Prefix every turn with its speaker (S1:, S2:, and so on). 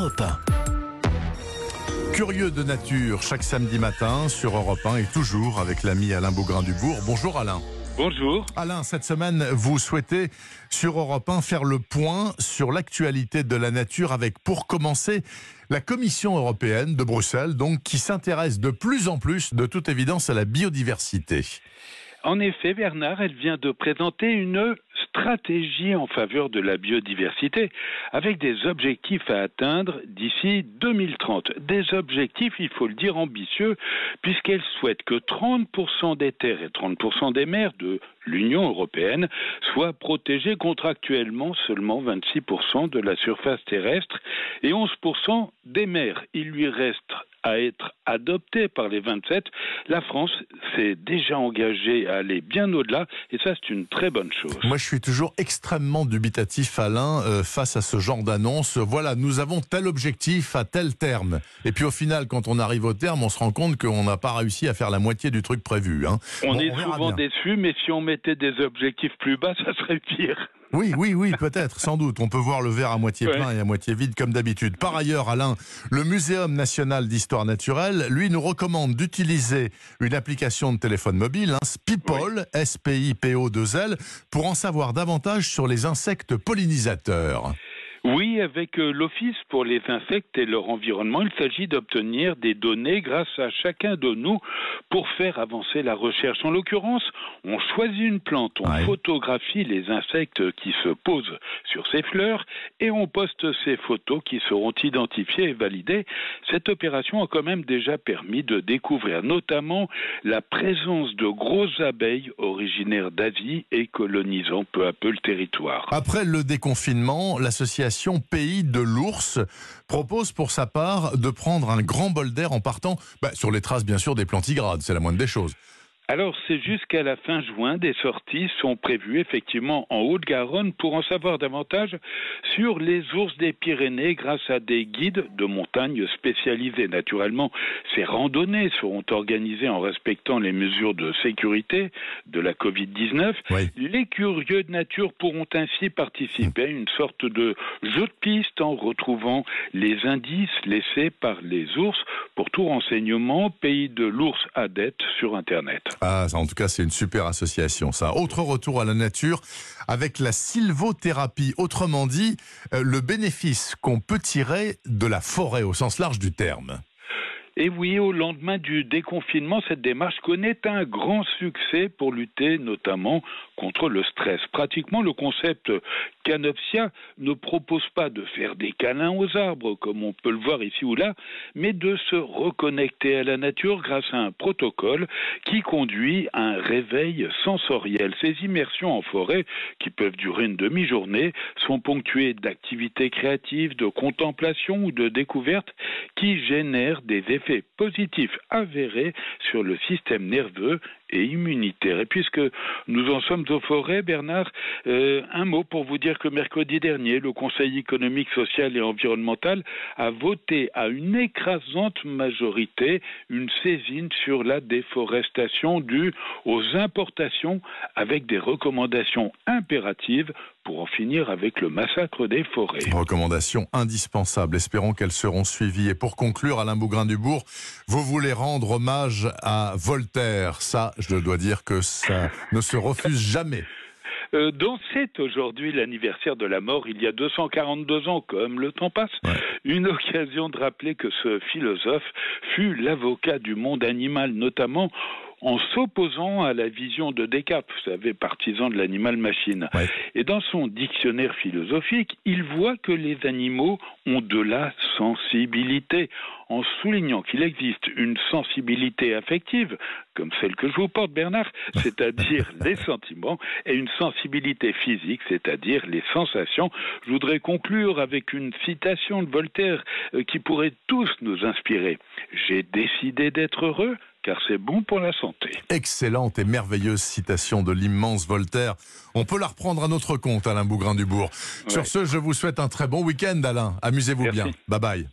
S1: Europe 1.
S2: Curieux de nature, chaque samedi matin sur Europe 1 et toujours avec l'ami Alain Beaugrain-Dubourg. Bonjour Alain.
S3: Bonjour.
S2: Alain, cette semaine, vous souhaitez sur Europe 1 faire le point sur l'actualité de la nature avec, pour commencer, la Commission européenne de Bruxelles, donc, qui s'intéresse de plus en plus, de toute évidence, à la biodiversité.
S3: En effet, Bernard, elle vient de présenter une stratégie en faveur de la biodiversité avec des objectifs à atteindre d'ici 2030. Des objectifs, il faut le dire, ambitieux puisqu'elle souhaite que 30% des terres et 30% des mers de l'Union européenne soient protégées contractuellement seulement 26% de la surface terrestre et 11% des mers. Il lui reste à être adopté par les 27, la France s'est déjà engagée à aller bien au-delà et ça c'est une très bonne chose.
S2: Moi je suis toujours extrêmement dubitatif Alain euh, face à ce genre d'annonce. Voilà, nous avons tel objectif à tel terme. Et puis au final quand on arrive au terme, on se rend compte qu'on n'a pas réussi à faire la moitié du truc prévu. Hein.
S3: On est souvent déçu, mais si on mettait des objectifs plus bas, ça serait pire.
S2: Oui, oui, oui, peut-être, sans doute. On peut voir le verre à moitié plein et à moitié vide comme d'habitude. Par ailleurs, Alain, le Muséum national d'histoire naturelle, lui, nous recommande d'utiliser une application de téléphone mobile, hein, Spipol, S-P-I-P-O-2-L, pour en savoir davantage sur les insectes pollinisateurs.
S3: Oui, avec euh, l'Office pour les insectes et leur environnement, il s'agit d'obtenir des données grâce à chacun de nous pour faire avancer la recherche. En l'occurrence, on choisit une plante, on photographie les insectes qui se posent sur ces fleurs et on poste ces photos qui seront identifiées et validées. Cette opération a quand même déjà permis de découvrir notamment la présence de grosses abeilles originaires d'Asie et colonisant peu à peu le territoire.
S2: Après le déconfinement, l'association Pays de l'Ours propose pour sa part de prendre un grand bol d'air en partant bah, sur les traces bien sûr des plantigrades, c'est la moindre des choses.
S3: Alors, c'est jusqu'à la fin juin, des sorties sont prévues effectivement en Haute-Garonne pour en savoir davantage sur les ours des Pyrénées grâce à des guides de montagne spécialisés. Naturellement, ces randonnées seront organisées en respectant les mesures de sécurité de la Covid-19. Les curieux de nature pourront ainsi participer à une sorte de jeu de piste en retrouvant les indices laissés par les ours pour tout renseignement Pays de l'ours adette sur Internet.
S2: Ah, en tout cas, c'est une super association, ça. Autre retour à la nature avec la sylvothérapie. Autrement dit, euh, le bénéfice qu'on peut tirer de la forêt au sens large du terme.
S3: Et oui, au lendemain du déconfinement, cette démarche connaît un grand succès pour lutter notamment contre le stress. Pratiquement, le concept Canopsia ne propose pas de faire des câlins aux arbres, comme on peut le voir ici ou là, mais de se reconnecter à la nature grâce à un protocole qui conduit à un réveil sensoriel. Ces immersions en forêt, qui peuvent durer une demi-journée, sont ponctuées d'activités créatives, de contemplation ou de découvertes qui génèrent des effets positif avéré sur le système nerveux et immunitaire. Et puisque nous en sommes aux forêts, Bernard, euh, un mot pour vous dire que mercredi dernier, le Conseil économique, social et environnemental a voté à une écrasante majorité une saisine sur la déforestation due aux importations avec des recommandations impératives pour en finir avec le massacre des forêts.
S2: Recommandations indispensables. Espérons qu'elles seront suivies. Et pour conclure, Alain Bougrain-Dubourg, vous voulez rendre hommage à Voltaire. Ça, je dois dire que ça ne se refuse jamais.
S3: Euh, dont c'est aujourd'hui l'anniversaire de la mort il y a 242 ans, comme le temps passe. Une occasion de rappeler que ce philosophe fut l'avocat du monde animal, notamment en s'opposant à la vision de Descartes, vous savez, partisan de l'animal-machine. Et dans son dictionnaire philosophique, il voit que les animaux ont de la sensibilité, en soulignant qu'il existe une sensibilité affective, comme celle que je vous porte, Bernard, c'est-à-dire les sentiments, et une sensibilité physique, c'est-à-dire les sensations. Je voudrais conclure avec une citation de Voltaire euh, qui pourrait tous nous inspirer. J'ai décidé d'être heureux car c'est bon pour la santé.
S2: Excellente et merveilleuse citation de l'immense Voltaire. On peut la reprendre à notre compte, Alain Bougrain-Dubourg. Sur ce, je vous souhaite un très bon week-end, Alain. Amusez-vous bien. Bye bye.